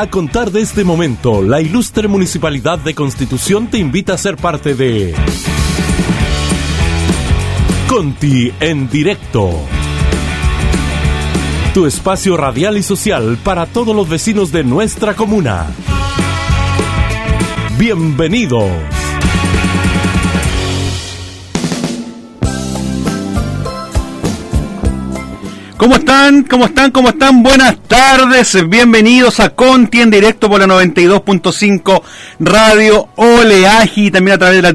A contar de este momento, la ilustre Municipalidad de Constitución te invita a ser parte de Conti en directo. Tu espacio radial y social para todos los vecinos de nuestra comuna. Bienvenidos. ¿Cómo están? ¿Cómo están? ¿Cómo están? Buenas tardes. Bienvenidos a Conti en directo por la 92.5 Radio Oleaje y también a través de la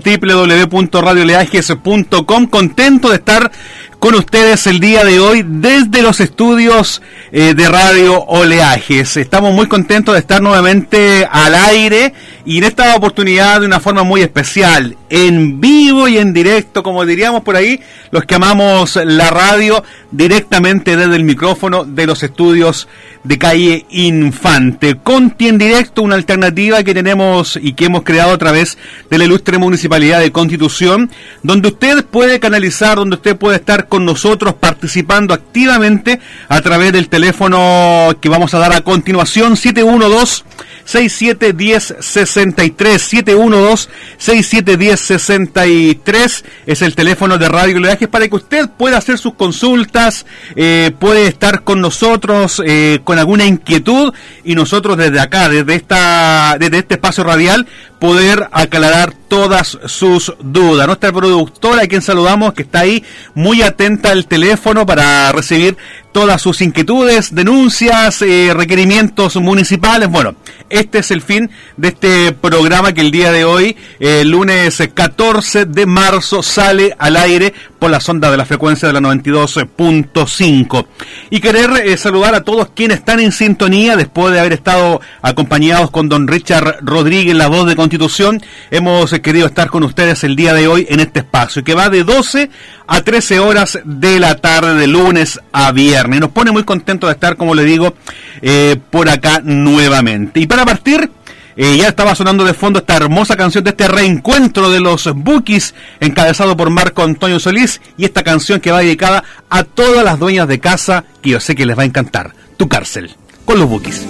www.radioleajes.com. Contento de estar con ustedes el día de hoy desde los estudios eh, de Radio Oleajes. Estamos muy contentos de estar nuevamente al aire y en esta oportunidad de una forma muy especial, en vivo y en directo, como diríamos por ahí, los que amamos la radio directamente desde el micrófono de los estudios de calle Infante. Conti en directo, una alternativa que tenemos y que hemos creado a través de la ilustre municipalidad de Constitución, donde usted puede canalizar, donde usted puede estar con nosotros participando activamente a través del teléfono que vamos a dar a continuación, 712 6710 63 712 6710 63 es el teléfono de Radio Leajes para que usted pueda hacer sus consultas, eh, puede estar con nosotros eh, con alguna inquietud. Y nosotros desde acá, desde esta desde este espacio radial poder aclarar todas sus dudas. Nuestra productora, a quien saludamos, que está ahí muy atenta al teléfono para recibir todas sus inquietudes, denuncias, eh, requerimientos municipales. Bueno, este es el fin de este programa que el día de hoy, el lunes 14 de marzo, sale al aire por la sonda de la frecuencia de la 92.5. Y querer eh, saludar a todos quienes están en sintonía después de haber estado acompañados con don Richard Rodríguez, la voz de Constitución. Hemos eh, querido estar con ustedes el día de hoy en este espacio, que va de 12 a 13 horas de la tarde, de lunes a viernes. Nos pone muy contentos de estar, como le digo, eh, por acá nuevamente. Y para partir, eh, ya estaba sonando de fondo esta hermosa canción de este reencuentro de los Bookies, encabezado por Marco Antonio Solís, y esta canción que va dedicada a todas las dueñas de casa, que yo sé que les va a encantar. Tu cárcel, con los Bookies.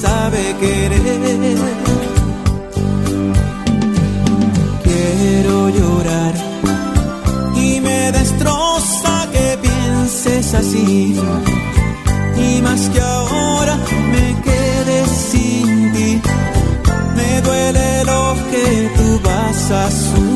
Sabe querer. Quiero llorar y me destroza que pienses así. Y más que ahora me quede sin ti, me duele lo que tú vas a sufrir.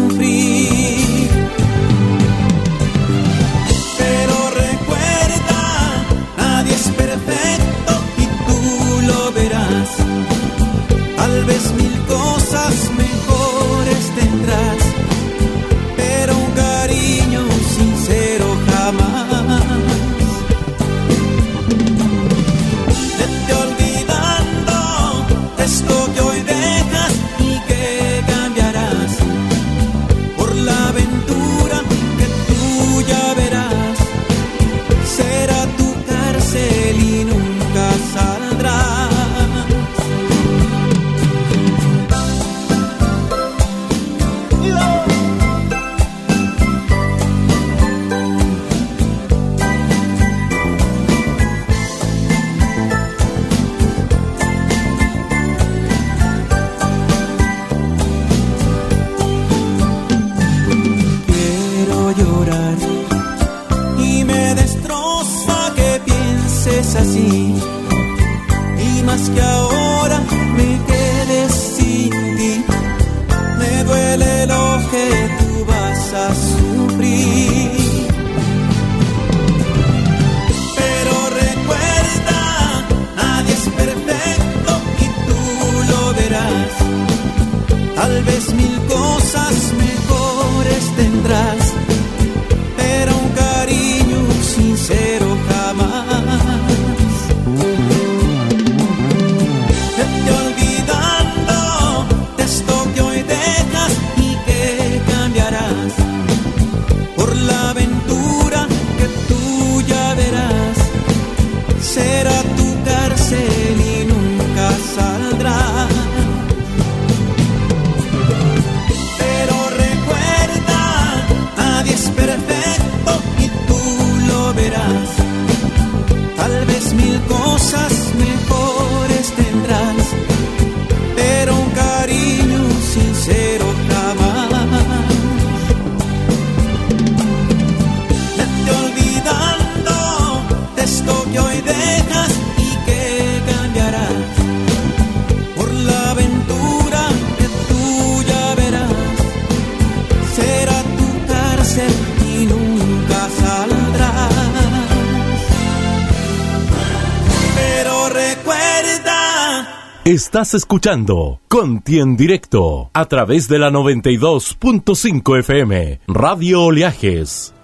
Estás escuchando Conti en directo a través de la 92.5 FM, Radio Oleajes.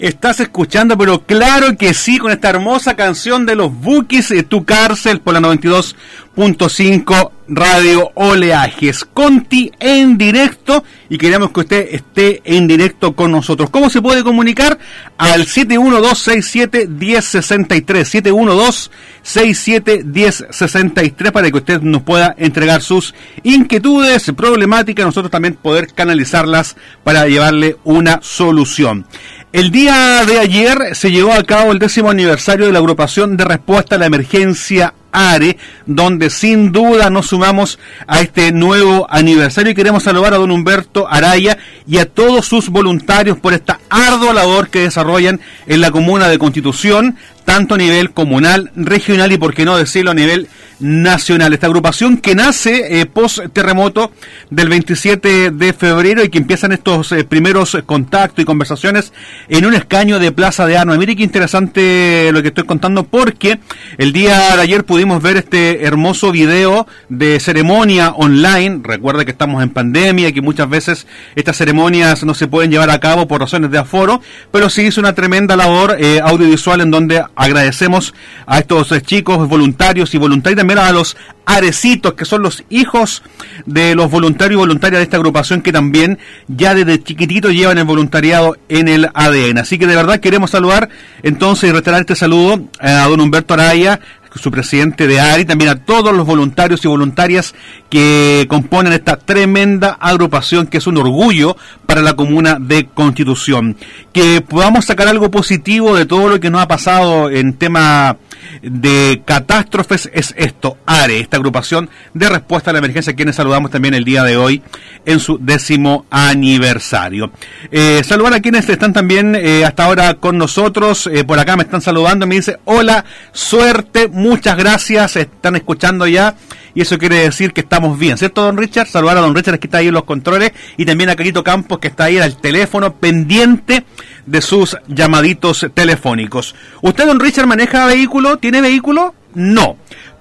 Estás escuchando, pero claro que sí, con esta hermosa canción de los Bookies, eh, Tu Cárcel, por la 92.5 Radio Oleajes. Conti en directo y queremos que usted esté en directo con nosotros. ¿Cómo se puede comunicar? Al 712-67-1063. 712-67-1063 para que usted nos pueda entregar sus inquietudes, problemáticas, nosotros también poder canalizarlas para llevarle una solución. El día de ayer se llevó a cabo el décimo aniversario de la agrupación de respuesta a la emergencia ARE, donde sin duda nos sumamos a este nuevo aniversario y queremos saludar a don Humberto Araya y a todos sus voluntarios por esta ardua labor que desarrollan en la comuna de Constitución, tanto a nivel comunal, regional y por qué no decirlo a nivel nacional. Esta agrupación que nace eh, post terremoto del 27 de febrero y que empiezan estos eh, primeros contactos y conversaciones en un escaño de Plaza de Armas. Mire qué interesante lo que estoy contando porque el día de ayer pudimos ver este hermoso video de ceremonia online. Recuerda que estamos en pandemia y que muchas veces estas ceremonias no se pueden llevar a cabo por razones de aforo, pero sí hizo una tremenda labor eh, audiovisual en donde agradecemos a estos eh, chicos voluntarios y voluntarios también a los arecitos que son los hijos de los voluntarios y voluntarias de esta agrupación que también ya desde chiquitito llevan el voluntariado en el ADN. Así que de verdad queremos saludar entonces y reiterar este saludo a don Humberto Araya, su presidente de ARI, también a todos los voluntarios y voluntarias que componen esta tremenda agrupación que es un orgullo para la comuna de Constitución. Que podamos sacar algo positivo de todo lo que nos ha pasado en tema de catástrofes es esto, ARE, esta agrupación de respuesta a la emergencia, quienes saludamos también el día de hoy en su décimo aniversario. Eh, saludar a quienes están también eh, hasta ahora con nosotros, eh, por acá me están saludando, me dice, hola, suerte, muchas gracias, están escuchando ya y eso quiere decir que estamos bien, ¿cierto, don Richard? Saludar a don Richard que está ahí en los controles y también a Carito Campos que está ahí al teléfono pendiente de sus llamaditos telefónicos. ¿Usted, don Richard, maneja vehículo? ¿Tiene vehículo? No.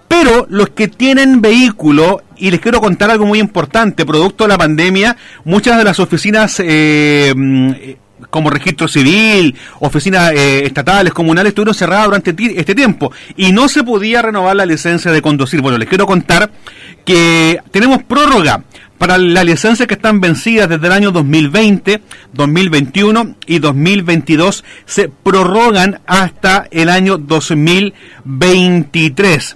Pero los que tienen vehículo, y les quiero contar algo muy importante, producto de la pandemia, muchas de las oficinas eh, como registro civil, oficinas eh, estatales, comunales, estuvieron cerradas durante este tiempo. Y no se podía renovar la licencia de conducir. Bueno, les quiero contar que tenemos prórroga para las licencias que están vencidas desde el año 2020, 2021 y 2022 se prorrogan hasta el año 2023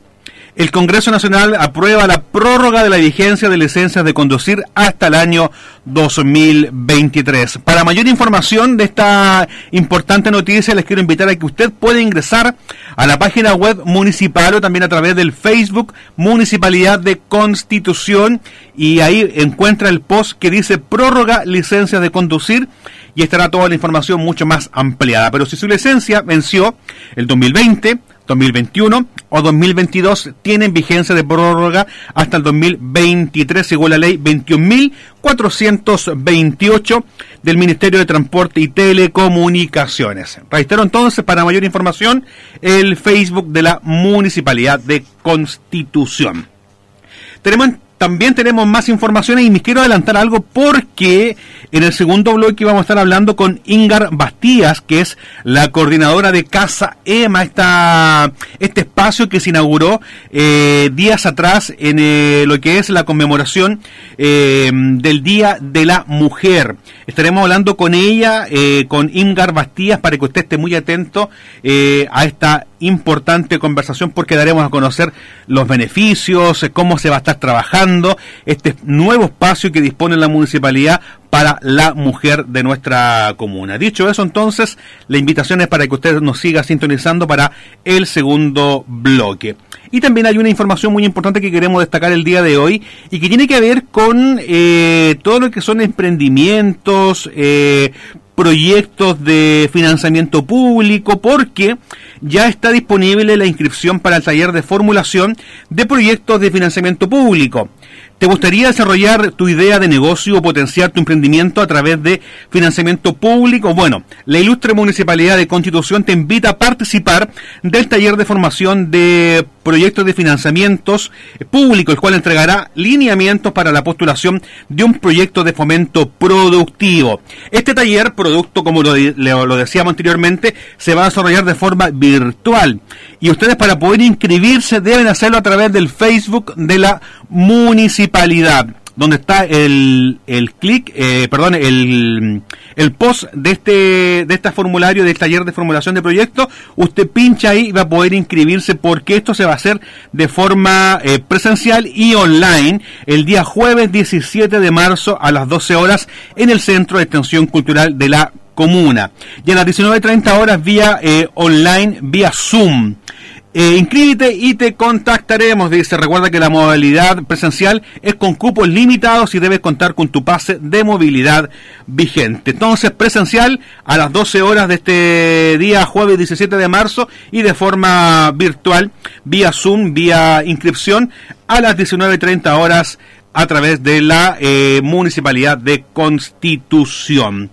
el Congreso Nacional aprueba la prórroga de la vigencia de licencias de conducir hasta el año 2023. Para mayor información de esta importante noticia, les quiero invitar a que usted pueda ingresar a la página web municipal o también a través del Facebook Municipalidad de Constitución y ahí encuentra el post que dice prórroga licencias de conducir y estará toda la información mucho más ampliada. Pero si su licencia venció el 2020, 2021 o 2022 tienen vigencia de prórroga hasta el 2023 según la ley 21.428 del Ministerio de Transporte y Telecomunicaciones. Reitero entonces para mayor información el Facebook de la Municipalidad de Constitución. Tenemos también tenemos más informaciones y me quiero adelantar algo porque en el segundo bloque vamos a estar hablando con Ingar Bastías, que es la coordinadora de Casa EMA, este espacio que se inauguró eh, días atrás en eh, lo que es la conmemoración eh, del Día de la Mujer. Estaremos hablando con ella, con Ingar Bastías, para que usted esté muy atento a esta importante conversación porque daremos a conocer los beneficios, cómo se va a estar trabajando este nuevo espacio que dispone la municipalidad para la mujer de nuestra comuna. Dicho eso, entonces, la invitación es para que usted nos siga sintonizando para el segundo bloque. Y también hay una información muy importante que queremos destacar el día de hoy y que tiene que ver con eh, todo lo que son emprendimientos, eh, proyectos de financiamiento público porque ya está disponible la inscripción para el taller de formulación de proyectos de financiamiento público. ¿Te gustaría desarrollar tu idea de negocio o potenciar tu emprendimiento a través de financiamiento público? Bueno, la ilustre Municipalidad de Constitución te invita a participar del taller de formación de proyectos de financiamientos públicos, el cual entregará lineamientos para la postulación de un proyecto de fomento productivo. Este taller, producto como lo, lo decíamos anteriormente, se va a desarrollar de forma virtual y ustedes para poder inscribirse deben hacerlo a través del Facebook de la municipalidad donde está el, el clic, eh, perdón, el, el post de este, de este formulario del taller de formulación de proyectos, usted pincha ahí y va a poder inscribirse porque esto se va a hacer de forma eh, presencial y online el día jueves 17 de marzo a las 12 horas en el Centro de Extensión Cultural de la Comuna. Y a las 19.30 horas vía eh, online, vía Zoom. Eh, inscríbete y te contactaremos. Dice, recuerda que la modalidad presencial es con cupos limitados y debes contar con tu pase de movilidad vigente. Entonces, presencial a las 12 horas de este día, jueves 17 de marzo, y de forma virtual, vía Zoom, vía inscripción, a las 19.30 horas a través de la eh, Municipalidad de Constitución.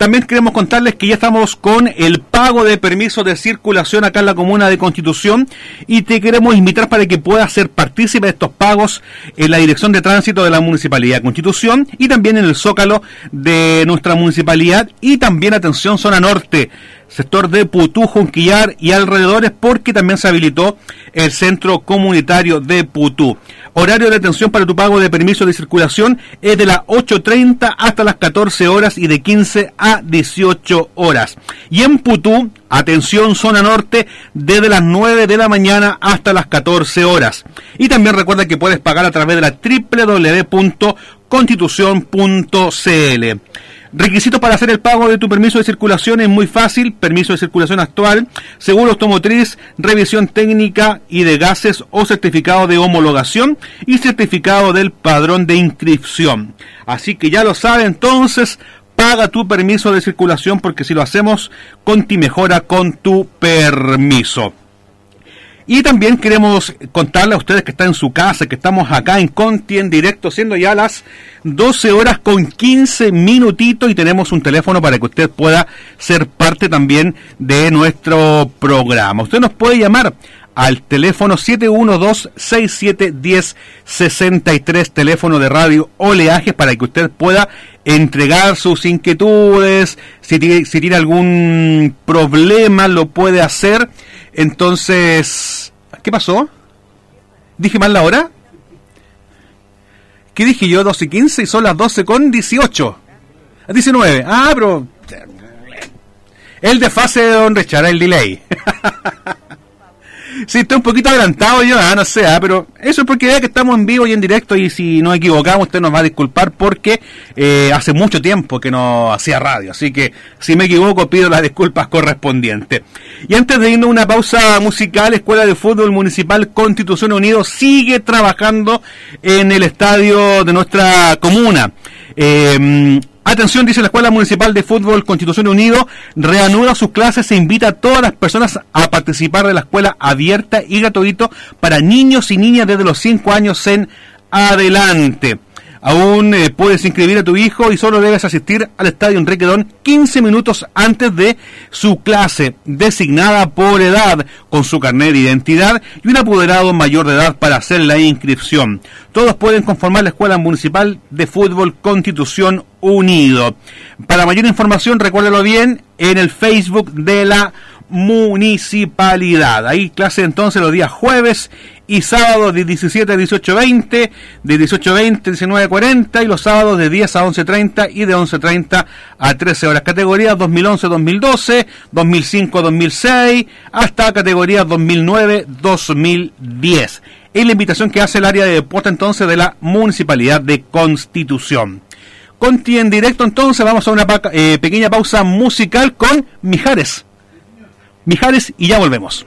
También queremos contarles que ya estamos con el pago de permisos de circulación acá en la comuna de Constitución y te queremos invitar para que puedas ser partícipe de estos pagos en la Dirección de Tránsito de la Municipalidad de Constitución y también en el Zócalo de nuestra municipalidad y también atención zona norte sector de Putú, Junquillar y alrededores, porque también se habilitó el centro comunitario de Putú. Horario de atención para tu pago de permiso de circulación es de las 8.30 hasta las 14 horas y de 15 a 18 horas. Y en Putú, atención zona norte, desde las 9 de la mañana hasta las 14 horas. Y también recuerda que puedes pagar a través de la www.constitución.cl. Requisitos para hacer el pago de tu permiso de circulación es muy fácil. Permiso de circulación actual, seguro automotriz, revisión técnica y de gases o certificado de homologación y certificado del padrón de inscripción. Así que ya lo sabe entonces, paga tu permiso de circulación porque si lo hacemos, Conti mejora con tu permiso. Y también queremos contarle a ustedes que están en su casa, que estamos acá en Conti en directo, siendo ya las 12 horas con 15 minutitos y tenemos un teléfono para que usted pueda ser parte también de nuestro programa. Usted nos puede llamar al teléfono 712-6710-63, teléfono de radio Oleajes, para que usted pueda entregar sus inquietudes, si tiene, si tiene algún problema lo puede hacer entonces, ¿qué pasó? ¿Dije mal la hora? ¿Qué dije yo? 12 y 15 y son las 12 con 18. 19. Ah, pero... El de fase de Don Richard, el delay. Sí, estoy un poquito adelantado yo, ah, no sé, ah, pero eso es porque vea que estamos en vivo y en directo y si nos equivocamos usted nos va a disculpar porque eh, hace mucho tiempo que no hacía radio, así que si me equivoco pido las disculpas correspondientes. Y antes de irnos a una pausa musical, Escuela de Fútbol Municipal Constitución Unido sigue trabajando en el estadio de nuestra comuna. Eh, Atención, dice la Escuela Municipal de Fútbol Constitución Unido, reanuda sus clases e invita a todas las personas a participar de la escuela abierta y gratuito para niños y niñas desde los 5 años en adelante. Aún eh, puedes inscribir a tu hijo y solo debes asistir al estadio Enrique Don 15 minutos antes de su clase, designada por edad, con su carnet de identidad y un apoderado mayor de edad para hacer la inscripción. Todos pueden conformar la Escuela Municipal de Fútbol Constitución Unido. Para mayor información, recuérdelo bien, en el Facebook de la municipalidad. Ahí clase entonces los días jueves y sábados de 17 a 18.20, de 18.20 a 19.40 y los sábados de 10 a 11.30 y de 11.30 a 13 horas. Categorías 2011-2012, 2005-2006, hasta categorías 2009-2010. Es la invitación que hace el área de deporte entonces de la Municipalidad de Constitución. Conti en directo entonces, vamos a una eh, pequeña pausa musical con Mijares. Mijares y ya volvemos.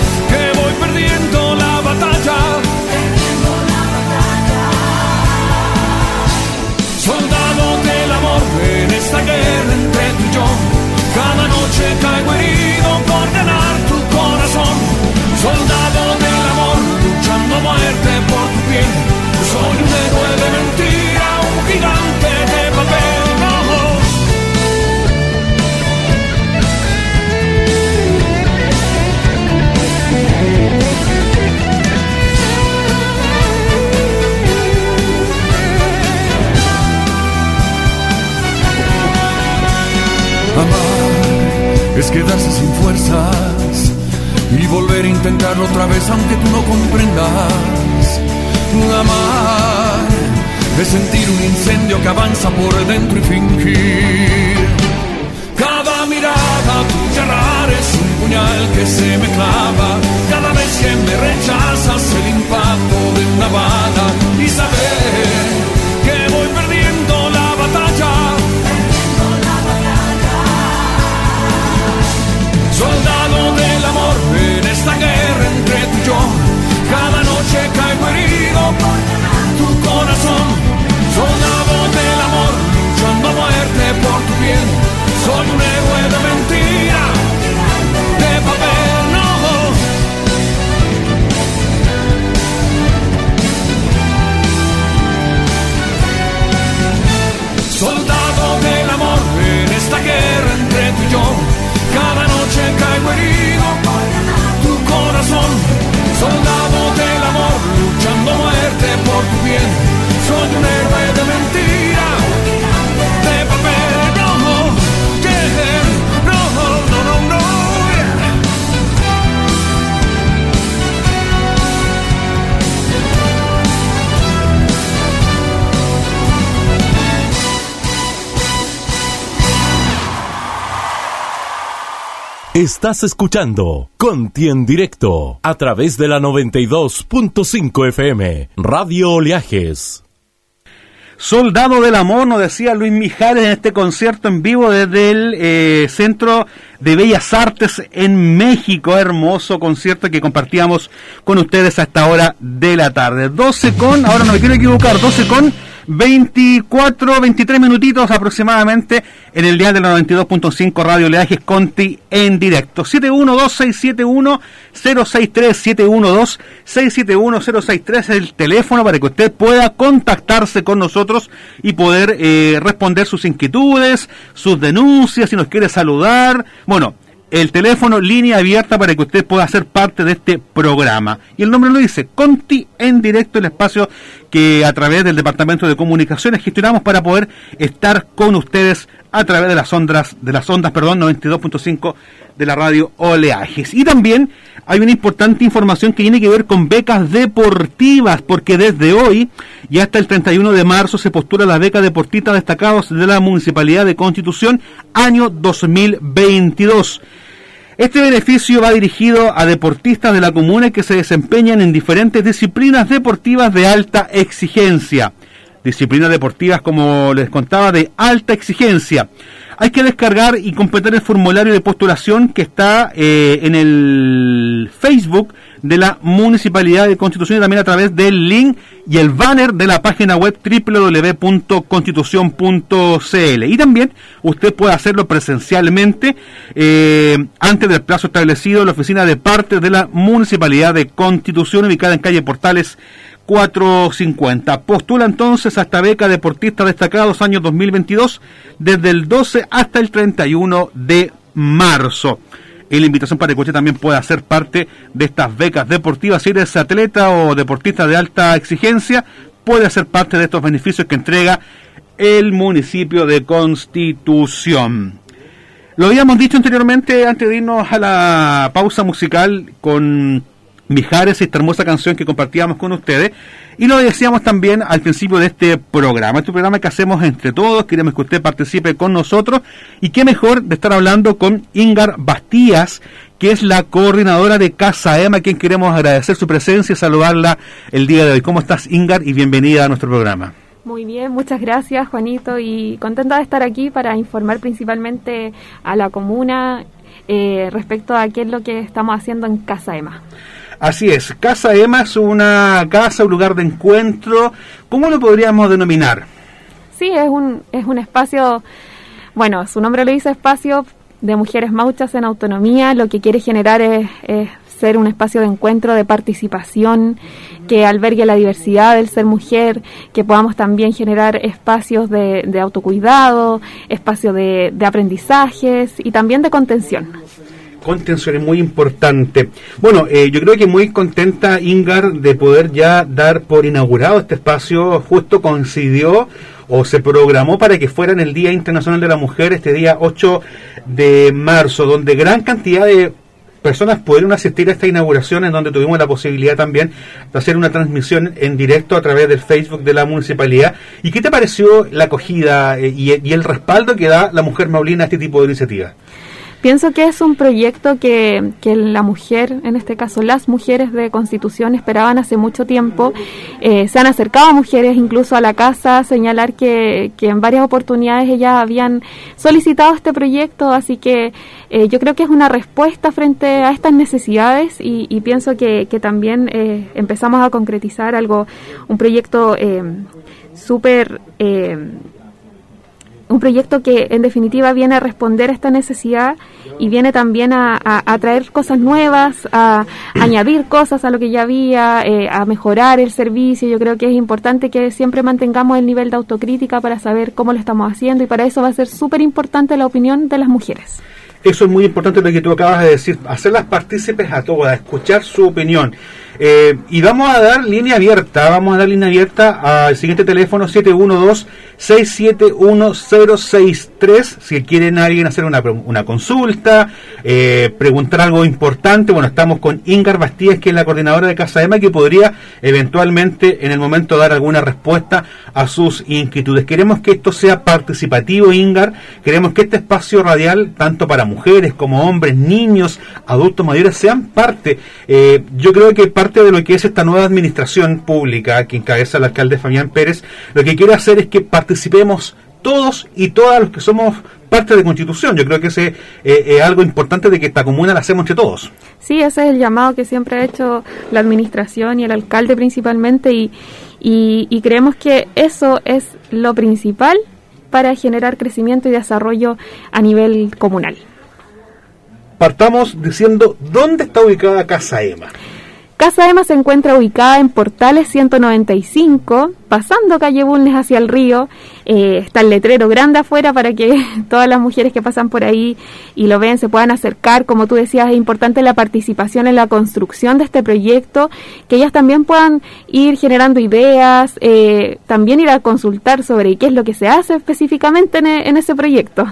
Cada es quedarse sin fuerzas y volver a intentarlo otra vez aunque tú no comprendas. Amar es sentir un incendio que avanza por dentro y fingir. Cada mirada tuya es un puñal que se me clava. Cada vez que me rechazas el impacto de una bala y saber Soy un héroe de mentira, de papel, no. Soldado del amor en esta guerra entre tú y yo cada noche caigo herido Estás escuchando Conti en directo a través de la 92.5 FM, Radio Oleajes. Soldado del Amor, nos decía Luis Mijares en este concierto en vivo desde el eh, Centro de Bellas Artes en México. Hermoso concierto que compartíamos con ustedes a esta hora de la tarde. 12 con, ahora no me quiero equivocar, 12 con 24, 23 minutitos aproximadamente en el día de la 92.5 Radio Leajes Conti en directo. 712-671-063, 712-671-063 es el teléfono para que usted pueda contactarse con nosotros y poder eh, responder sus inquietudes, sus denuncias, si nos quiere saludar. Bueno, el teléfono línea abierta para que usted pueda ser parte de este programa. Y el nombre lo dice, Conti en directo, el espacio que a través del Departamento de Comunicaciones gestionamos para poder estar con ustedes a través de las ondas, de las ondas, perdón, 92.5 de la radio Oleajes. Y también hay una importante información que tiene que ver con becas deportivas, porque desde hoy y hasta el 31 de marzo se postula la beca deportista destacados de la Municipalidad de Constitución año 2022. Este beneficio va dirigido a deportistas de la comuna que se desempeñan en diferentes disciplinas deportivas de alta exigencia. Disciplinas deportivas, como les contaba, de alta exigencia. Hay que descargar y completar el formulario de postulación que está eh, en el Facebook de la Municipalidad de Constitución y también a través del link y el banner de la página web www.constitución.cl. Y también usted puede hacerlo presencialmente eh, antes del plazo establecido en la oficina de parte de la Municipalidad de Constitución ubicada en calle Portales 450. Postula entonces a esta beca deportista destacados año 2022 desde el 12 hasta el 31 de marzo. Y la invitación para que usted también pueda ser parte de estas becas deportivas. Si eres atleta o deportista de alta exigencia, puede ser parte de estos beneficios que entrega el municipio de Constitución. Lo habíamos dicho anteriormente antes de irnos a la pausa musical con Mijares, esta hermosa canción que compartíamos con ustedes. Y lo decíamos también al principio de este programa. Este programa que hacemos entre todos, queremos que usted participe con nosotros. Y qué mejor de estar hablando con Ingar Bastías, que es la coordinadora de Casa Ema, a quien queremos agradecer su presencia y saludarla el día de hoy. ¿Cómo estás, Ingar? Y bienvenida a nuestro programa. Muy bien, muchas gracias, Juanito, y contenta de estar aquí para informar principalmente a la comuna eh, respecto a qué es lo que estamos haciendo en Casa Ema. Así es, Casa Ema es una casa, un lugar de encuentro. ¿Cómo lo podríamos denominar? Sí, es un, es un espacio, bueno, su nombre lo dice espacio de mujeres mauchas en autonomía. Lo que quiere generar es, ser un espacio de encuentro, de participación, que albergue la diversidad del ser mujer, que podamos también generar espacios de, de autocuidado, espacios de, de aprendizajes y también de contención contención es muy importante. Bueno, eh, yo creo que muy contenta Ingar de poder ya dar por inaugurado este espacio. Justo coincidió o se programó para que fuera en el Día Internacional de la Mujer, este día 8 de marzo, donde gran cantidad de personas pudieron asistir a esta inauguración en donde tuvimos la posibilidad también de hacer una transmisión en directo a través del Facebook de la municipalidad. ¿Y qué te pareció la acogida eh, y, y el respaldo que da la mujer maulina a este tipo de iniciativas? Pienso que es un proyecto que, que, la mujer, en este caso las mujeres de Constitución, esperaban hace mucho tiempo. Eh, se han acercado mujeres incluso a la casa a señalar que, que, en varias oportunidades ellas habían solicitado este proyecto, así que eh, yo creo que es una respuesta frente a estas necesidades y, y pienso que, que también eh, empezamos a concretizar algo, un proyecto eh, súper un proyecto que en definitiva viene a responder a esta necesidad y viene también a, a, traer cosas nuevas, a, añadir cosas a lo que ya había, eh, a mejorar el servicio. Yo creo que es importante que siempre mantengamos el nivel de autocrítica para saber cómo lo estamos haciendo y para eso va a ser súper importante la opinión de las mujeres. Eso es muy importante lo que tú acabas de decir, hacerlas partícipes a todas, escuchar su opinión. Eh, y vamos a dar línea abierta, vamos a dar línea abierta al siguiente teléfono 712-671-063. Si quieren alguien hacer una, una consulta, eh, preguntar algo importante, bueno, estamos con Ingar Bastías, que es la coordinadora de Casa Ema, que podría eventualmente en el momento dar alguna respuesta a sus inquietudes. Queremos que esto sea participativo, Ingar, queremos que este espacio radial, tanto para mujeres como hombres, niños, adultos mayores, sean parte. Eh, yo creo que parte de lo que es esta nueva administración pública que encabeza el alcalde Fabián Pérez, lo que quiere hacer es que participemos todos y todas los que somos parte de Constitución. Yo creo que ese eh, es algo importante de que esta comuna la hacemos entre todos. Sí, ese es el llamado que siempre ha hecho la administración y el alcalde principalmente y, y, y creemos que eso es lo principal para generar crecimiento y desarrollo a nivel comunal. Partamos diciendo dónde está ubicada Casa Ema. Casa Ema se encuentra ubicada en Portales 195, pasando calle Bulnes hacia el río. Eh, está el letrero grande afuera para que todas las mujeres que pasan por ahí y lo ven se puedan acercar. Como tú decías, es importante la participación en la construcción de este proyecto, que ellas también puedan ir generando ideas, eh, también ir a consultar sobre qué es lo que se hace específicamente en, en ese proyecto.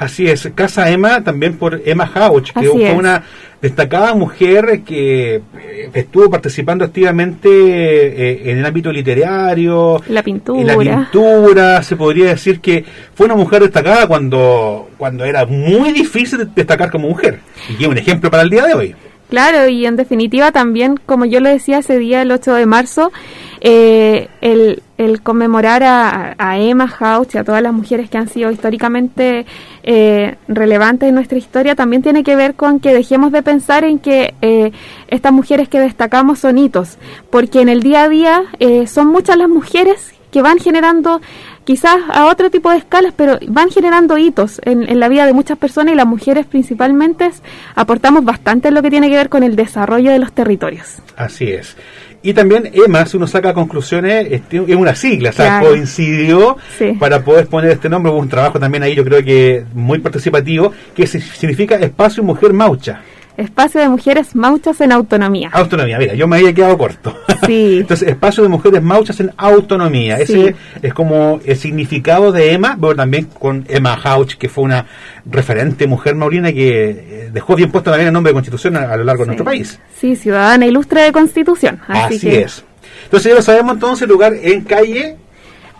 Así es, Casa Emma también por Emma Hauch, que Así fue es. una destacada mujer que eh, estuvo participando activamente eh, en el ámbito literario, la pintura. En la pintura, se podría decir que fue una mujer destacada cuando, cuando era muy difícil destacar como mujer. Y es un ejemplo para el día de hoy. Claro, y en definitiva también, como yo le decía ese día, el 8 de marzo, eh, el, el conmemorar a, Emma Hauch y a todas las mujeres que han sido históricamente eh, relevantes en nuestra historia también tiene que ver con que dejemos de pensar en que eh, estas mujeres que destacamos son hitos, porque en el día a día eh, son muchas las mujeres que van generando quizás a otro tipo de escalas, pero van generando hitos en, la vida de muchas personas y las mujeres principalmente aportamos bastante en lo que tiene que ver con el desarrollo de los territorios. Así es. Y también EMA, si uno saca conclusiones, es una sigla, o sea, coincidió para poder poner este nombre. Hubo un trabajo también ahí, yo creo que muy participativo, que significa Espacio Mujer Maucha. Espacio de Mujeres Mauchas en Autonomía. Autonomía, mira, yo me había quedado corto. Sí. Entonces, Espacio de Mujeres Mauchas en Autonomía. Ese es como el significado de Emma, pero también con Emma Hauch, que fue una referente mujer maurina que eh, dejó bien puesto también el nombre de Constitución a, lo largo de nuestro país. Sí, ciudadana ilustre de Constitución. Así, es. Entonces ya lo sabemos entonces, lugar en calle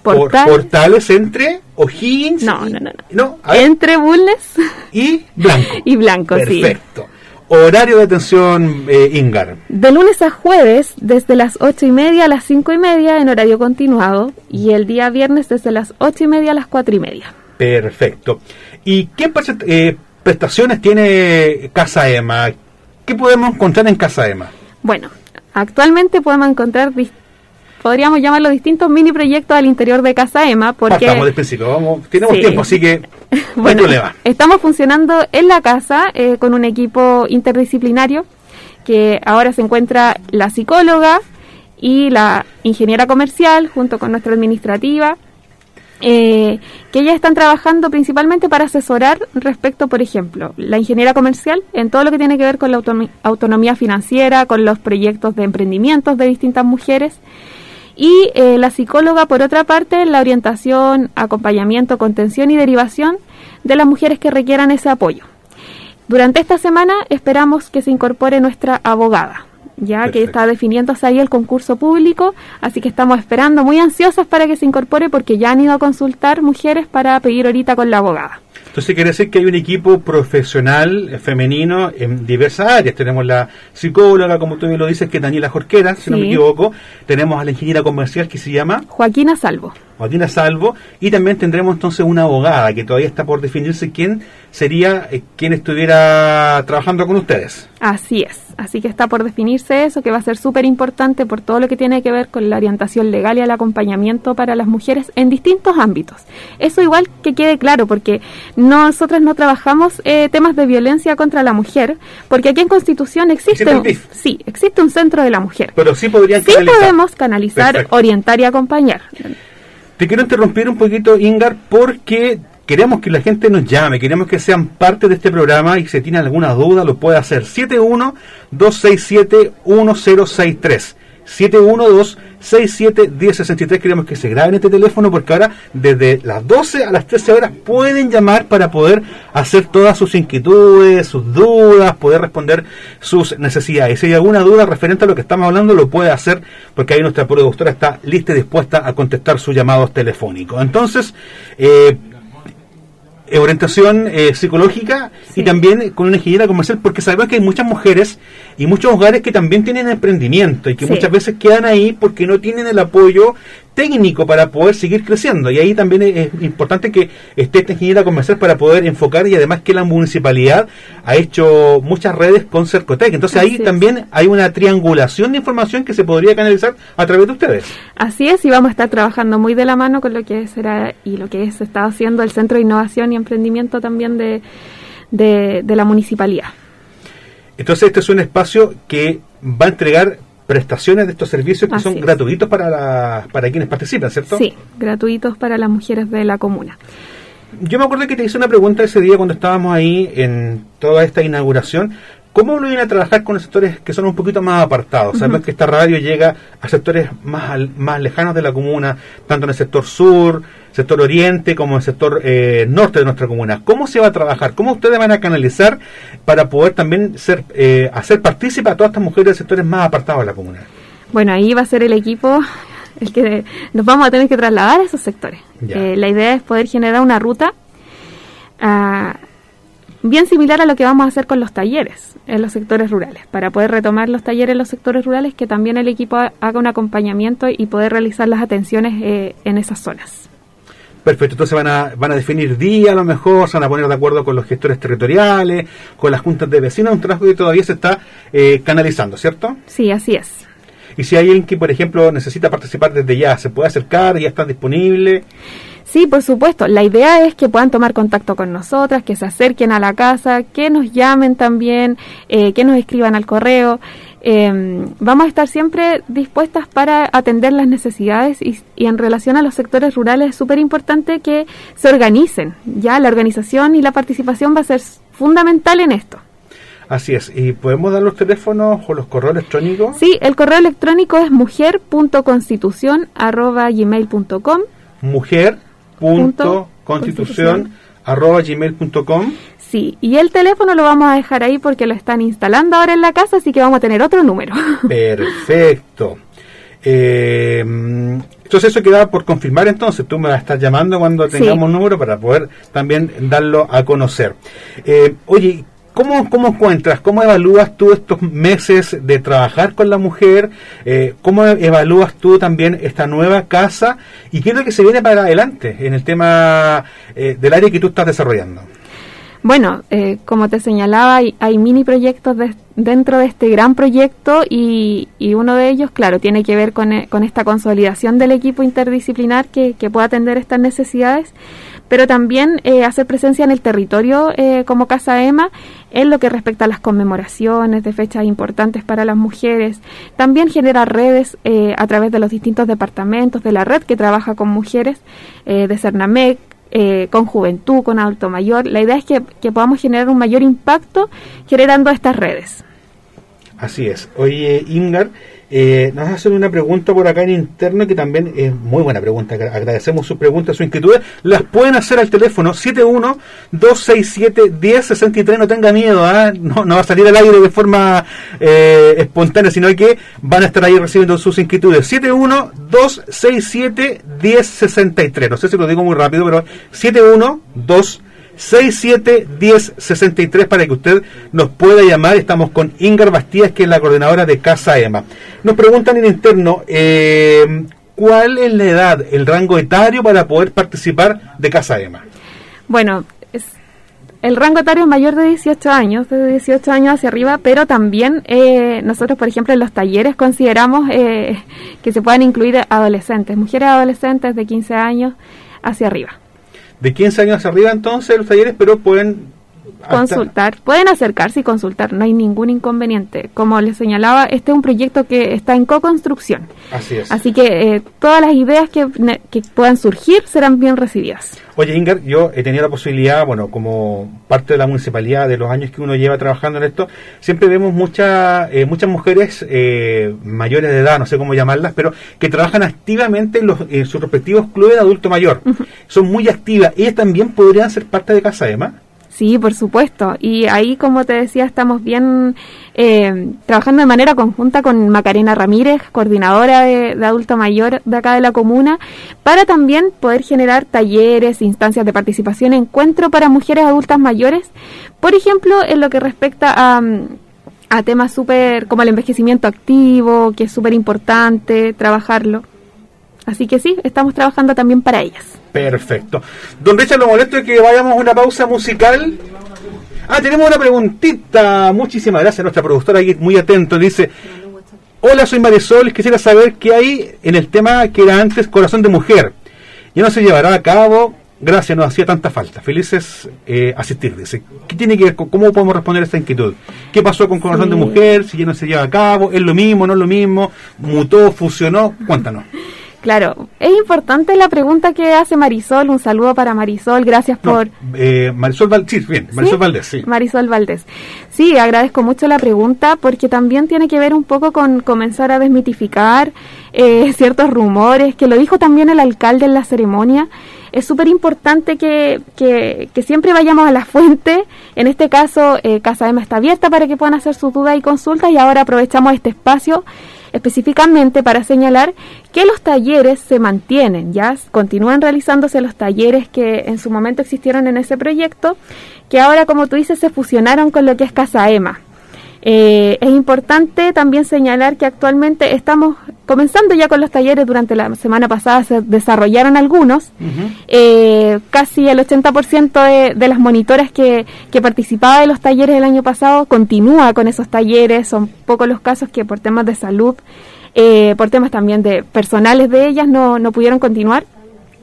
Portales entre O'Higgins. No, no, no. no. entre Bulnes y Blanco. y Blanco, sí. Perfecto. Horario de atención, eh, Ingar. De lunes a jueves, desde las ocho y media a las cinco y media en horario continuado. Y el día viernes desde las ocho y media a las cuatro y media. Perfecto. ¿Y qué eh, prestaciones tiene Casa Ema? ¿Qué podemos encontrar en Casa Ema? Bueno, actualmente podemos encontrar podríamos llamarlo distintos mini proyectos al interior de Casa Ema. Porque, Partamos del principio, vamos, tenemos tiempo, así que bueno, Estamos funcionando en la casa eh, con un equipo interdisciplinario que ahora se encuentra la psicóloga y la ingeniera comercial junto con nuestra administrativa. Eh, que ya están trabajando principalmente para asesorar respecto, por ejemplo, la ingeniera comercial en todo lo que tiene que ver con la autonomía financiera, con los proyectos de emprendimientos de distintas mujeres y eh, la psicóloga, por otra parte, la orientación, acompañamiento, contención y derivación de las mujeres que requieran ese apoyo. Durante esta semana esperamos que se incorpore nuestra abogada, ya que está definiéndose ahí el concurso público, así que estamos esperando muy ansiosas para que se incorpore porque ya han ido a consultar mujeres para pedir ahorita con la abogada. Entonces quiere decir que hay un equipo profesional eh, femenino en diversas áreas. Tenemos la psicóloga, como tú bien lo dices, que es Daniela Jorquera, si no me equivoco. Tenemos a la ingeniera comercial que se llama Joaquina Salvo. Joaquina Salvo. Y también tendremos entonces una abogada que todavía está por definirse quién sería eh, quien estuviera trabajando con ustedes. Así es. Así que está por definirse eso, que va a ser súper importante por todo lo que tiene que ver con la orientación legal y el acompañamiento para las mujeres en distintos ámbitos. Eso igual que quede claro, porque nosotros no trabajamos eh, temas de violencia contra la mujer, porque aquí en Constitución existe, un, sí, existe un centro de la mujer. Pero sí podrían sí podemos canalizar, orientar y acompañar. Te quiero interrumpir un poquito, Ingar, porque queremos que la gente nos llame, queremos que sean parte de este programa y si tiene alguna duda lo puede hacer. 71-267-1063. 712-67-1063. Queremos que se graben este teléfono porque ahora desde las 12 a las 13 horas pueden llamar para poder hacer todas sus inquietudes, sus dudas, poder responder sus necesidades. Si hay alguna duda referente a lo que estamos hablando, lo puede hacer porque ahí nuestra productora está lista y dispuesta a contestar sus llamados telefónicos. Entonces, eh, eh, orientación eh, psicológica y también con una ingeniera comercial, porque sabemos que hay muchas mujeres y muchos hogares que también tienen emprendimiento y que muchas veces quedan ahí porque no tienen el apoyo técnico para poder seguir creciendo. Y ahí también es, importante que esté esta ingeniera comercial para poder enfocar y además que la municipalidad ha hecho muchas redes con Cercotec. Entonces ahí también hay una triangulación de información que se podría canalizar a través de ustedes. Así es, y vamos a estar trabajando muy de la mano con lo que será y lo que se está haciendo el Centro de Innovación y Emprendimiento también de, de la municipalidad. Entonces este es un espacio que va a entregar prestaciones de estos servicios que son gratuitos para, para quienes participan, ¿cierto? Sí, gratuitos para las mujeres de la comuna. Yo me acuerdo que te hice una pregunta ese día cuando estábamos ahí en toda esta inauguración ¿Cómo uno viene a trabajar con sectores que son un poquito más apartados? Sabemos que esta radio llega a sectores más, más lejanos de la comuna, tanto en el sector sur, sector oriente, como el sector eh, norte de nuestra comuna. ¿Cómo se va a trabajar? ¿Cómo ustedes van a canalizar para poder también ser eh, hacer partícipe a todas estas mujeres de sectores más apartados de la comuna? Bueno, ahí va a ser el equipo el que nos vamos a tener que trasladar a esos sectores. Eh, la idea es poder generar una ruta. a bien similar a lo que vamos a hacer con los talleres en los sectores rurales, para poder retomar los talleres en los sectores rurales, que también el equipo haga un acompañamiento y poder realizar las atenciones eh, en esas zonas. Perfecto, entonces van a, van a definir día a lo mejor, se van a poner de acuerdo con los gestores territoriales, con las juntas de vecinos, un trabajo que todavía se está eh, canalizando, ¿cierto? Sí, así es. Y si hay alguien que, por ejemplo, necesita participar desde ya, ¿se puede acercar? ¿Ya está disponible? Sí, por supuesto. La idea es que puedan tomar contacto con nosotras, que se acerquen a la casa, que nos llamen también, eh, que nos escriban al correo. Eh, vamos a estar siempre dispuestas para atender las necesidades y, y en relación a los sectores rurales es súper importante que se organicen. Ya la organización y la participación va a ser fundamental en esto. Así es. ¿Y podemos dar los teléfonos o los correos electrónicos? Sí, el correo electrónico es mujer.constitución.gmail.com Mujer punto constitución arroba gmail.com Sí, y el teléfono lo vamos a dejar ahí porque lo están instalando ahora en la casa, así que vamos a tener otro número. Perfecto. Eh, entonces eso queda por confirmar entonces. Tú me vas a estar llamando cuando tengamos un número para poder también darlo a conocer. Eh, oye, ¿Cómo, ¿Cómo encuentras, cómo evalúas tú estos meses de trabajar con la mujer? Eh, ¿Cómo evalúas tú también esta nueva casa? ¿Y qué es lo que se viene para adelante en el tema eh, del área que tú estás desarrollando? Bueno, eh, como te señalaba, hay, hay mini proyectos de, dentro de este gran proyecto y, y, uno de ellos, claro, tiene que ver con, con esta consolidación del equipo interdisciplinar que, que pueda atender estas necesidades pero también eh, hacer presencia en el territorio eh, como Casa EMA en lo que respecta a las conmemoraciones de fechas importantes para las mujeres. También genera redes eh, a través de los distintos departamentos de la red que trabaja con mujeres de Cernamec, con juventud, con adulto mayor. La idea es que, que podamos generar un mayor impacto generando estas redes. Así es. Oye, Ingar, eh, nos hacen una pregunta por acá en interno que también es muy buena pregunta. Agradecemos sus preguntas, sus inquietudes. Las pueden hacer al teléfono 71-267-1063. No tenga miedo, ¿ah? no, no va a salir al aire de forma eh, espontánea, sino que van a estar ahí recibiendo sus inquietudes. 71-267-1063. No sé si lo digo muy rápido, pero 71-267. 671063 para que usted nos pueda llamar. Estamos con Ingar Bastías, que es la coordinadora de Casa EMA. Nos preguntan en interno, eh, ¿cuál es la edad, el rango etario para poder participar de Casa EMA? Bueno, es, el rango etario es mayor de 18 años, de 18 años hacia arriba, pero también eh, nosotros, por ejemplo, en los talleres consideramos eh, que se puedan incluir adolescentes, mujeres adolescentes de 15 años hacia arriba de 15 años arriba entonces los talleres, pero pueden consultar, pueden acercarse y consultar, no hay ningún inconveniente. Como les señalaba, este es un proyecto que está en co-construcción. Así es. Así que eh, todas las ideas que, que, puedan surgir serán bien recibidas. Oye, Inger, yo he tenido la posibilidad, bueno, como parte de la municipalidad, de los años que uno lleva trabajando en esto, siempre vemos muchas eh, muchas mujeres eh, mayores de edad, no sé cómo llamarlas, pero que trabajan activamente en, los, en sus respectivos clubes de adulto mayor. Son muy activas. ¿Ellas también podrían ser parte de Casa Ema? Sí, por supuesto. Y ahí, como te decía, estamos bien eh, trabajando de manera conjunta con Macarena Ramírez, coordinadora de, de, adulto mayor de acá de la comuna, para también poder generar talleres, instancias de participación, encuentro para mujeres adultas mayores, por ejemplo, en lo que respecta a, a temas súper como el envejecimiento activo, que es súper importante trabajarlo. Así que sí, estamos trabajando también para ellas. Perfecto. Don Richard, lo molesto es que vayamos a una pausa musical. Ah, tenemos una preguntita. Muchísimas gracias a nuestra productora aquí, muy atento. Dice, hola, soy Marisol, quisiera saber qué hay en el tema que era antes Corazón de Mujer. Ya no se llevará a cabo, gracias, nos hacía tanta falta. Felices eh, asistir, dice. ¿Qué tiene que ver con cómo podemos responder a esta inquietud? ¿Qué pasó con Corazón sí. de Mujer? Si ya no se lleva a cabo, ¿es lo mismo, no es lo mismo? ¿Mutó, fusionó? Cuéntanos. Claro, es importante la pregunta que hace Marisol. Un saludo para Marisol, gracias no, por. Eh, Marisol Valdés, sí, bien, Marisol ¿Sí? Valdés, sí. Marisol Valdés. Sí, agradezco mucho la pregunta porque también tiene que ver un poco con comenzar a desmitificar eh, ciertos rumores, que lo dijo también el alcalde en la ceremonia. Es súper importante que, que, que, siempre vayamos a la fuente. En este caso, eh, Casa Ema está abierta para que puedan hacer sus dudas y consultas y ahora aprovechamos este espacio específicamente para señalar que los talleres se mantienen, ya continúan realizándose los talleres que en su momento existieron en ese proyecto, que ahora, como tú dices, se fusionaron con lo que es Casa Ema. Eh, es importante también señalar que actualmente estamos comenzando ya con los talleres. Durante la semana pasada se desarrollaron algunos. eh, casi el 80% de, de las monitoras que, que participaba de los talleres el año pasado continúa con esos talleres. Son pocos los casos que por temas de salud, eh, por temas también de personales de ellas, no, no pudieron continuar.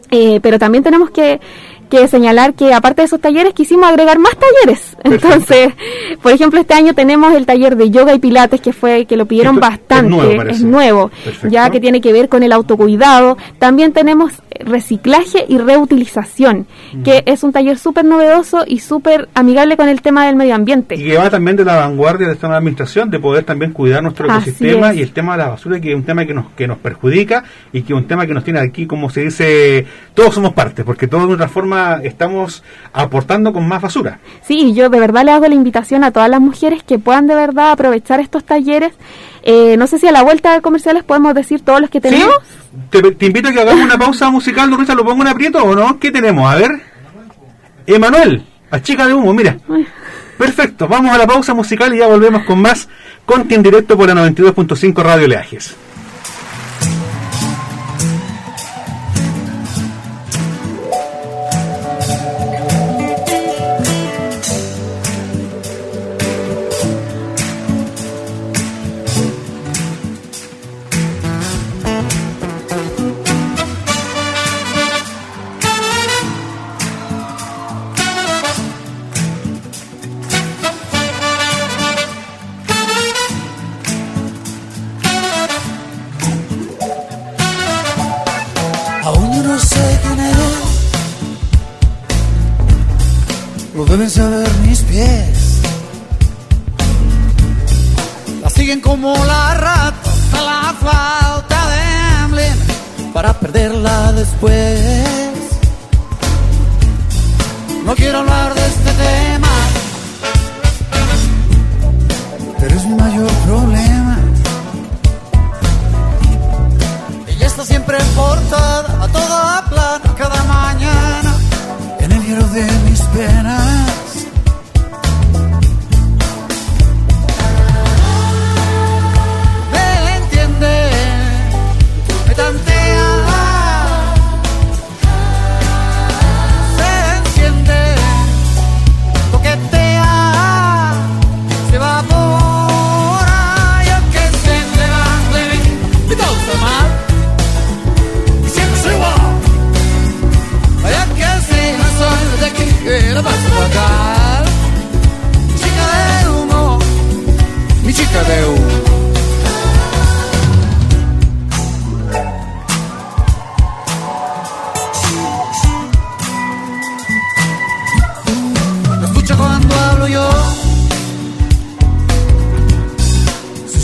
Eh, pero también tenemos que, que señalar que aparte de esos talleres quisimos agregar más talleres. Entonces, por ejemplo, este año tenemos el taller de yoga y pilates que fue que lo pidieron Esto es bastante, nuevo, es nuevo, ya que tiene que ver con el autocuidado. También tenemos reciclaje y reutilización, que es un taller súper novedoso y súper amigable con el tema del medio ambiente. Y que va también de la vanguardia de esta nueva administración, de poder también cuidar nuestro Así ecosistema es. y el tema de la basura, que es un tema que nos, que nos perjudica y que es un tema que nos tiene aquí, como se dice, todos somos parte, porque todos de otra forma estamos aportando con más basura. Sí, yo de verdad le hago la invitación a todas las mujeres que puedan de verdad aprovechar estos talleres. Eh, no sé si a la vuelta de comerciales podemos decir todos los que tenemos. ¿Sí? Te, te invito a que hagamos una pausa musical, Dorita, ¿lo pongo en aprieto o no? ¿Qué tenemos? A ver. Emanuel, a chica de humo, mira. Perfecto, vamos a la pausa musical y ya volvemos con más Conti en directo por la 92.5 Radio Leajes.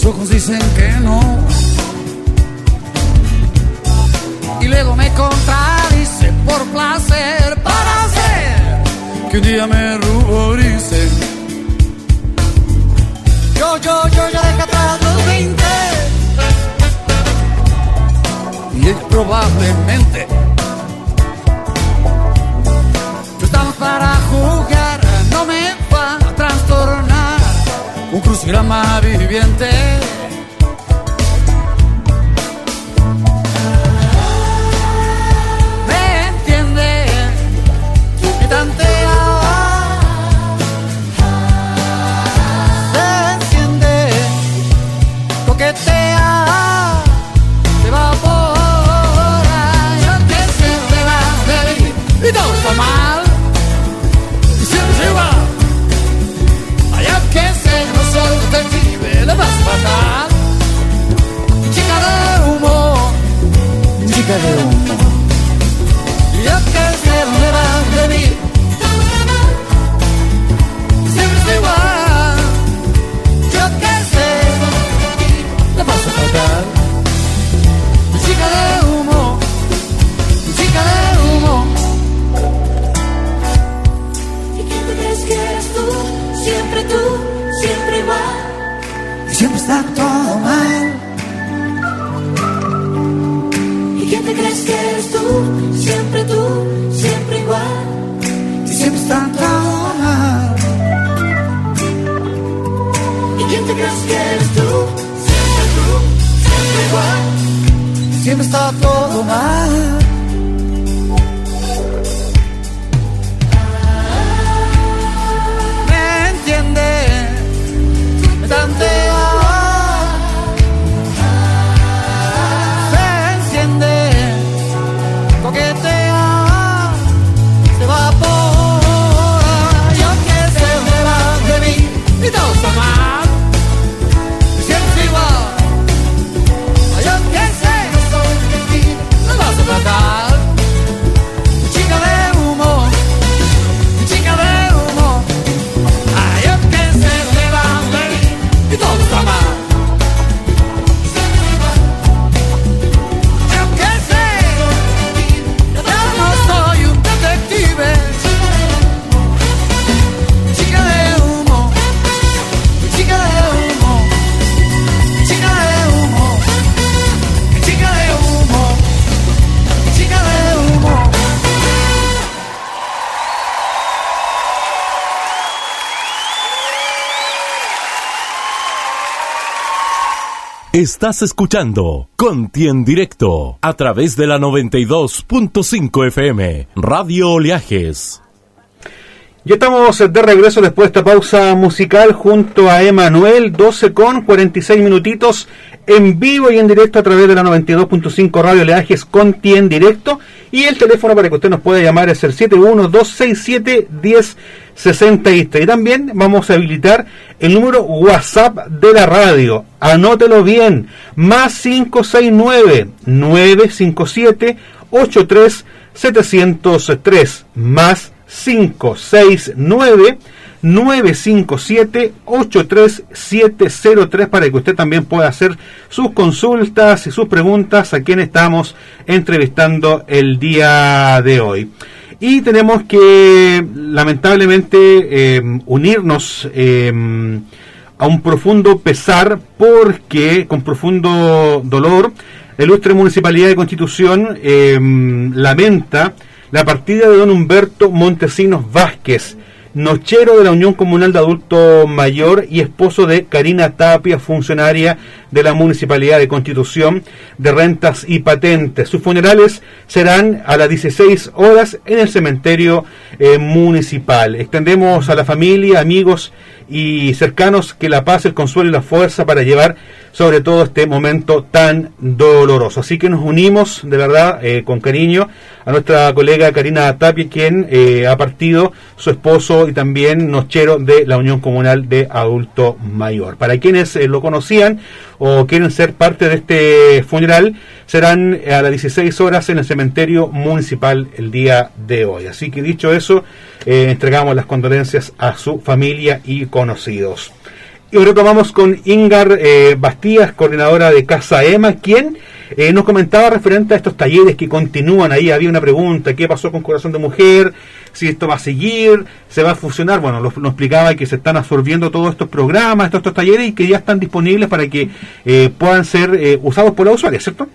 Ojos dicen que no. y luego me contradice por placer para hacer que un día me ruborice. Yo, yo, yo ya dejé atrás los 20 y ella probablemente crucigrama viviente. Crees que Estás escuchando Conti en directo a través de la 92.5 FM Radio Oleajes. Ya estamos de regreso después de esta pausa musical junto a Emanuel, 12 con 46 minutitos en vivo y en directo a través de la 92.5 Radio Leajes Conti en directo. Y el teléfono para que usted nos pueda llamar es el 712671063. Y también vamos a habilitar el número WhatsApp de la radio. Anótelo bien, más 569 957 83703 más 569 957 83703 para que usted también pueda hacer sus consultas y sus preguntas a quien estamos entrevistando el día de hoy. Y tenemos que lamentablemente eh, unirnos eh, a un profundo pesar porque con profundo dolor la ilustre Municipalidad de Constitución eh, lamenta la partida de don Humberto Montesinos Vázquez, nochero de la Unión Comunal de Adulto Mayor y esposo de Karina Tapia, funcionaria de la Municipalidad de Constitución de Rentas y Patentes. Sus funerales serán a las 16 horas en el cementerio eh, municipal. Extendemos a la familia, amigos y cercanos que la paz, el consuelo y la fuerza para llevar sobre todo este momento tan doloroso. Así que nos unimos de verdad eh, con cariño a nuestra colega Karina Tapia, quien eh, ha partido su esposo y también nochero de la Unión Comunal de Adulto Mayor. Para quienes eh, lo conocían o quieren ser parte de este funeral, serán a las 16 horas en el cementerio municipal el día de hoy. Así que dicho eso, entregamos las condolencias a su familia y conocidos. Y ahora tomamos con Ingar eh, Bastías, coordinadora de Casa Ema, quien eh, nos comentaba referente a estos talleres que continúan ahí. Había una pregunta, ¿qué pasó con Corazón de Mujer? Si esto va a seguir, se va a fusionar. Bueno, nos explicaba que se están absorbiendo todos estos programas, estos talleres y que ya están disponibles para que eh, puedan ser eh, usados por la usuaria, ¿cierto?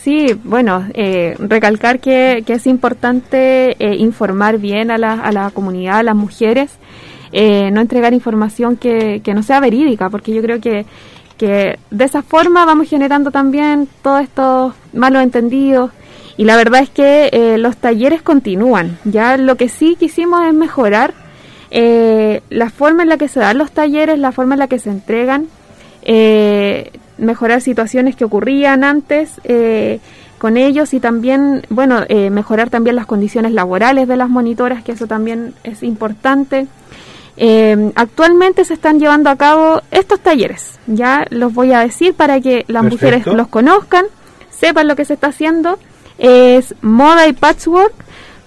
Sí, bueno, eh, recalcar que, que es importante eh, informar bien a la, a la comunidad, a las mujeres, eh, no entregar información que, que no sea verídica, porque yo creo que, que de esa forma vamos generando también todos estos malos entendidos. Y la verdad es que eh, los talleres continúan. Ya lo que sí quisimos es mejorar eh, la forma en la que se dan los talleres, la forma en la que se entregan, eh, mejorar situaciones que ocurrían antes con ellos y también, bueno, mejorar también las condiciones laborales de las monitoras, que eso también es importante. Eh, actualmente se están llevando a cabo estos talleres, ya los voy a decir para que las Perfecto. mujeres los conozcan, sepan lo que se está haciendo. Es moda y patchwork,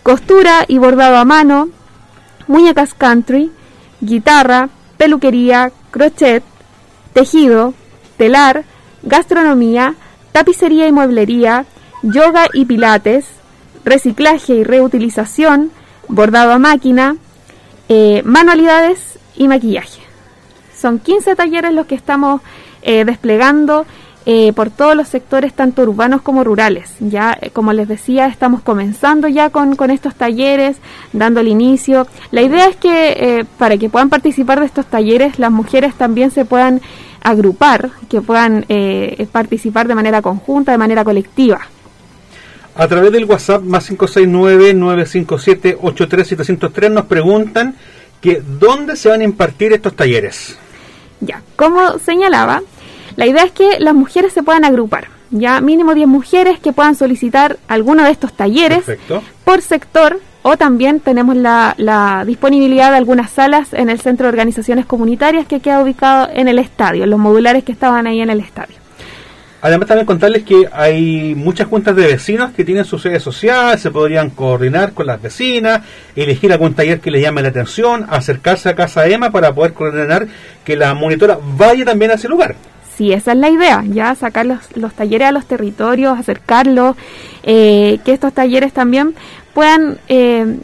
costura y bordado a mano, muñecas country, guitarra, peluquería, crochet, tejido, telar, gastronomía, tapicería y mueblería, yoga y pilates, reciclaje y reutilización, bordado a máquina, eh, manualidades y maquillaje. Son 15 talleres los que estamos eh, desplegando eh, por todos los sectores, tanto urbanos como rurales. Ya, eh, como les decía, estamos comenzando ya con, con estos talleres, dando el inicio. La idea es que eh, para que puedan participar de estos talleres, las mujeres también se puedan agrupar, que puedan eh, participar de manera conjunta, de manera colectiva. A través del WhatsApp más 569-957-83703 nos preguntan que dónde se van a impartir estos talleres. Ya, como señalaba, la idea es que las mujeres se puedan agrupar. Ya mínimo 10 mujeres que puedan solicitar alguno de estos talleres Perfecto. por sector o también tenemos la, la disponibilidad de algunas salas en el Centro de Organizaciones Comunitarias que queda ubicado en el estadio, los modulares que estaban ahí en el estadio. Además también contarles que hay muchas juntas de vecinos que tienen su sede social, se podrían coordinar con las vecinas, elegir algún taller que les llame la atención, acercarse a Casa Emma para poder coordinar que la monitora vaya también a ese lugar. Sí, esa es la idea, ya sacar los, los talleres a los territorios, acercarlos, eh, que estos talleres también puedan, eh,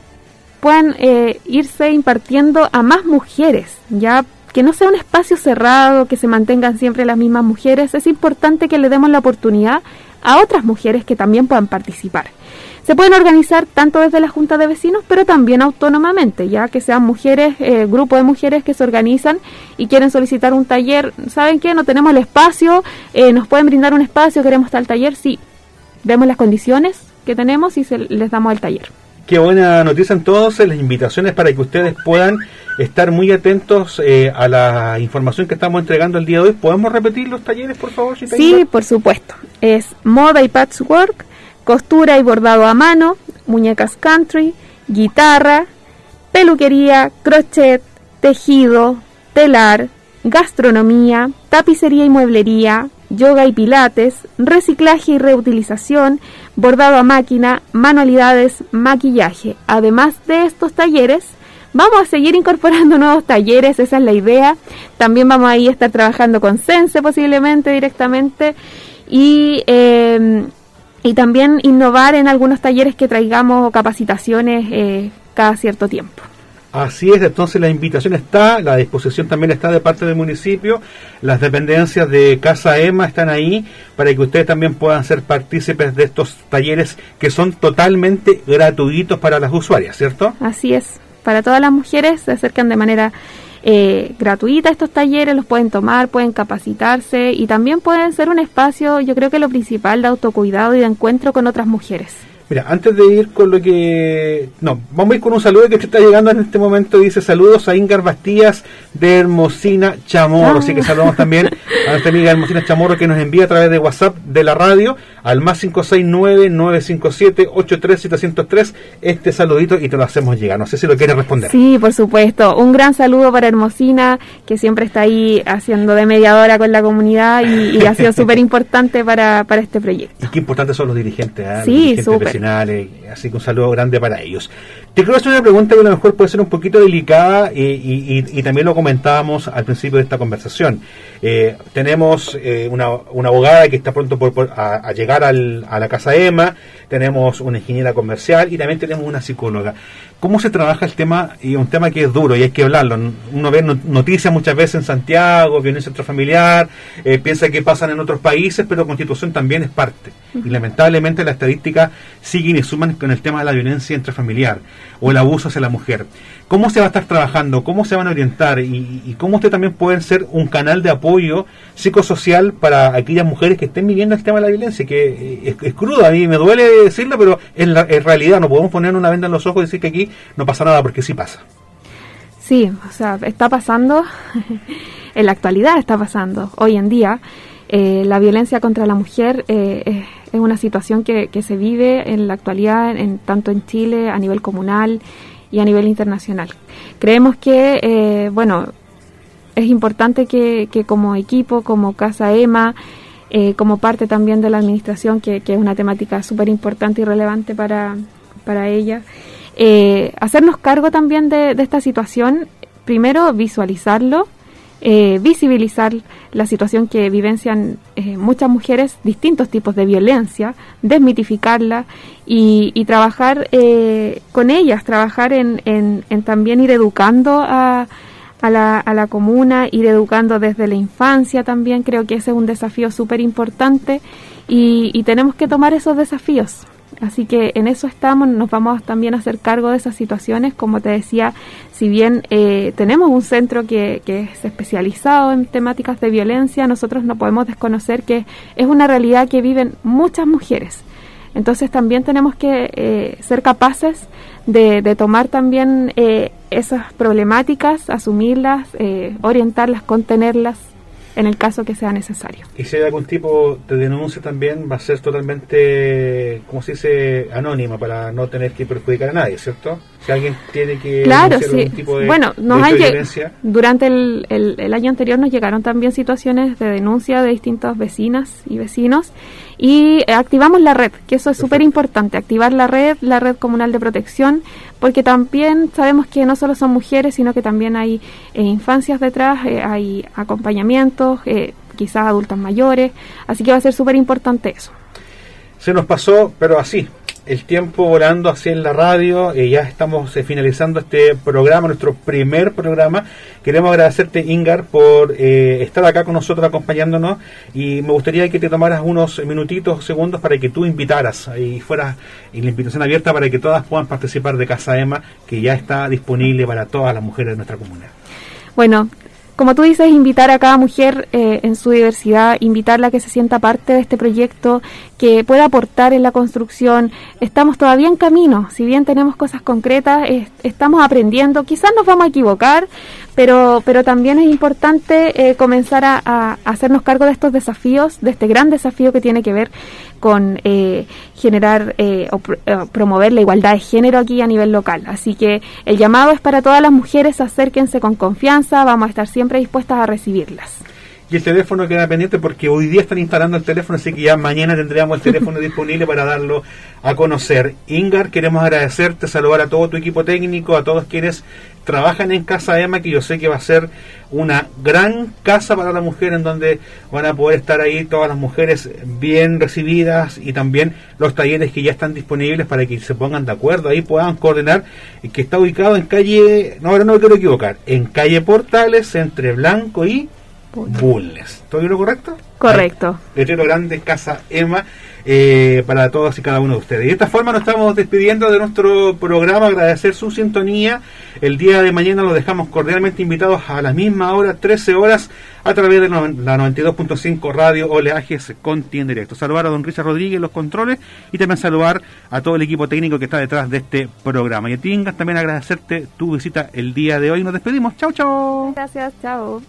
puedan eh, irse impartiendo a más mujeres, ya que no sea un espacio cerrado, que se mantengan siempre las mismas mujeres, es importante que le demos la oportunidad a otras mujeres que también puedan participar. Se pueden organizar tanto desde la Junta de Vecinos, pero también autónomamente, ya que sean mujeres, eh, grupo de mujeres que se organizan y quieren solicitar un taller. ¿Saben qué? No tenemos el espacio, eh, nos pueden brindar un espacio, queremos tal taller. Sí, vemos las condiciones que tenemos y se, les damos el taller. Qué buena noticia entonces, las invitaciones para que ustedes puedan estar muy atentos eh, a la información que estamos entregando el día de hoy. ¿Podemos repetir los talleres, por favor? Si Sí, por supuesto. Es moda y patchwork, costura y bordado a mano, muñecas country, guitarra, peluquería, crochet, tejido, telar, gastronomía, tapicería y mueblería, yoga y pilates, reciclaje y reutilización, bordado a máquina, manualidades, maquillaje. Además de estos talleres, vamos a seguir incorporando nuevos talleres, esa es la idea. También vamos a ir a estar trabajando con Sense posiblemente directamente y, eh, y también innovar en algunos talleres que traigamos capacitaciones eh, cada cierto tiempo. Así es, entonces la invitación está, la disposición también está de parte del municipio, las dependencias de Casa Emma están ahí para que ustedes también puedan ser partícipes de estos talleres que son totalmente gratuitos para las usuarias, ¿cierto? Así es, para todas las mujeres se acercan de manera eh, gratuita estos talleres, los pueden tomar, pueden capacitarse y también pueden ser un espacio, yo creo que lo principal, de autocuidado y de encuentro con otras mujeres. Mira, antes de ir con lo que... No, vamos a ir con un saludo que te está llegando en este momento. Dice saludos a Ingar Bastías de Hermosina Chamorro. Así que saludamos también a nuestra amiga Hermosina Chamorro que nos envía a través de WhatsApp de la radio al más 569-957-83703 este saludito y te lo hacemos llegar. No sé si lo quieres responder. Sí, por supuesto. Un gran saludo para Hermosina, que siempre está ahí haciendo de mediadora con la comunidad y, y ha sido súper importante para, para este proyecto. Y qué importantes son los dirigentes, ¿eh? Sí, súper. Vecinales, así que un saludo grande para ellos. Te quiero hacer una pregunta que a lo mejor puede ser un poquito delicada y, también lo comentábamos al principio de esta conversación. Eh, tenemos eh, una, una abogada que está pronto por, a, llegar al- a la casa EMA, tenemos una ingeniera comercial y también tenemos una psicóloga. ¿Cómo se trabaja el tema? Y es un tema que es duro y hay que hablarlo. Uno ve no- noticias muchas veces en Santiago, violencia intrafamiliar, eh, piensa que pasan en otros países, pero Constitución también es parte. Y lamentablemente las estadísticas siguen y suman con el tema de la violencia intrafamiliar o el abuso hacia la mujer. ¿Cómo se va a estar trabajando? ¿Cómo se van a orientar? ¿Y, y cómo usted también pueden ser un canal de apoyo psicosocial para aquellas mujeres que estén viviendo el tema de la violencia? Que eh, es, es crudo, a mí me duele decirlo, pero en la realidad no podemos poner una venda en los ojos y decir que aquí no pasa nada, porque sí pasa. Sí, o sea, está pasando, en la actualidad está pasando, hoy en día. eh, la violencia contra la mujer eh, es, es una situación que, que se vive en la actualidad, en, tanto en Chile, a nivel comunal y a nivel internacional. Creemos que, eh, bueno, es importante que, que como equipo, como Casa EMA, eh, como parte también de la administración, que, que es una temática súper importante y relevante para, para ella, eh, hacernos cargo también de, de esta situación, primero visualizarlo, eh, visibilizar la situación que vivencian eh, muchas mujeres, distintos tipos de violencia, desmitificarla y, y trabajar eh, con ellas, trabajar en, también ir educando a, a la, a la comuna, ir educando desde la infancia también. Creo que ese es un desafío súper importante y, y tenemos que tomar esos desafíos. Así que en eso estamos, nos vamos también a hacer cargo de esas situaciones. Como te decía, si bien eh, tenemos un centro que, que, es especializado en temáticas de violencia, nosotros no podemos desconocer que es una realidad que viven muchas mujeres. Entonces también tenemos que eh, ser capaces de, de tomar también eh, esas problemáticas, asumirlas, eh, orientarlas, contenerlas en el caso que sea necesario. Y si hay algún tipo de denuncia también va a ser totalmente, como se dice, anónima para no tener que perjudicar a nadie, ¿cierto? Si alguien tiene que claro, sí. algún tipo de, bueno, nos de han lleg- violencia, durante el, el- el año anterior nos llegaron también situaciones de denuncia de distintas vecinas y vecinos y eh, activamos la red, que eso es súper importante, activar la red, la red comunal de protección, porque también sabemos que no solo son mujeres, sino que también hay eh, infancias detrás, eh, hay acompañamientos, eh, quizás adultos mayores, así que va a ser súper importante eso. Se nos pasó, pero así, el tiempo volando así en la radio. ya estamos eh, finalizando este programa, nuestro primer programa. Queremos agradecerte, Ingar, por eh, estar acá con nosotros acompañándonos. Y me gustaría que te tomaras unos minutitos, segundos, para que tú invitaras y fueras y la invitación abierta para que todas puedan participar de Casa Emma, que ya está disponible para todas las mujeres de nuestra comunidad. Bueno, como tú dices, invitar a cada mujer eh, en su diversidad, invitarla a que se sienta parte de este proyecto, que pueda aportar en la construcción. Estamos todavía en camino, si bien tenemos cosas concretas, es- estamos aprendiendo, quizás nos vamos a equivocar, pero, pero también es importante eh, comenzar a hacernos cargo de estos desafíos, de este gran desafío que tiene que ver con eh, generar eh, o pr- eh, promover la igualdad de género aquí a nivel local. Así que el llamado es para todas las mujeres, acérquense con confianza, vamos a estar siempre dispuestas a recibirlas. Y el teléfono queda pendiente porque hoy día están instalando el teléfono, así que ya mañana tendríamos el teléfono disponible para darlo a conocer. Ingar, queremos agradecerte, saludar a todo tu equipo técnico, a todos quienes trabajan en Casa Emma, que yo sé que va a ser una gran casa para la mujer en donde van a poder estar ahí todas las mujeres bien recibidas y también los talleres que ya están disponibles para que se pongan de acuerdo, ahí puedan coordinar, que está ubicado en calle, no, ahora no me quiero equivocar, en calle Portales, entre Blanco y Bulnes. ¿Todo lo correcto? Correcto. Letrero grande, Casa Emma, eh, para todos y cada uno de ustedes. De esta forma nos estamos despidiendo de nuestro programa, agradecer su sintonía. El día de mañana los dejamos cordialmente invitados a la misma hora, 13 horas, a través de la 92.5 Radio Oleajes Conti en directo. Saludar a don Richard Rodríguez los controles y también saludar a todo el equipo técnico que está detrás de este programa. Y a ti, Ingas, también agradecerte tu visita el día de hoy. Nos despedimos. Chau, chau. Gracias, chao.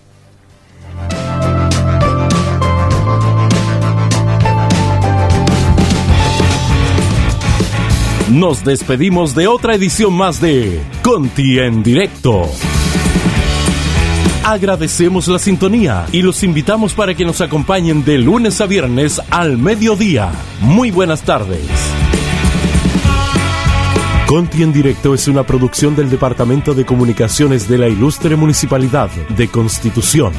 Nos despedimos de otra edición más de Conti en directo. Agradecemos la sintonía y los invitamos para que nos acompañen de lunes a viernes al mediodía. Muy buenas tardes. Conti en directo es una producción del Departamento de Comunicaciones de la Ilustre Municipalidad de Constitución.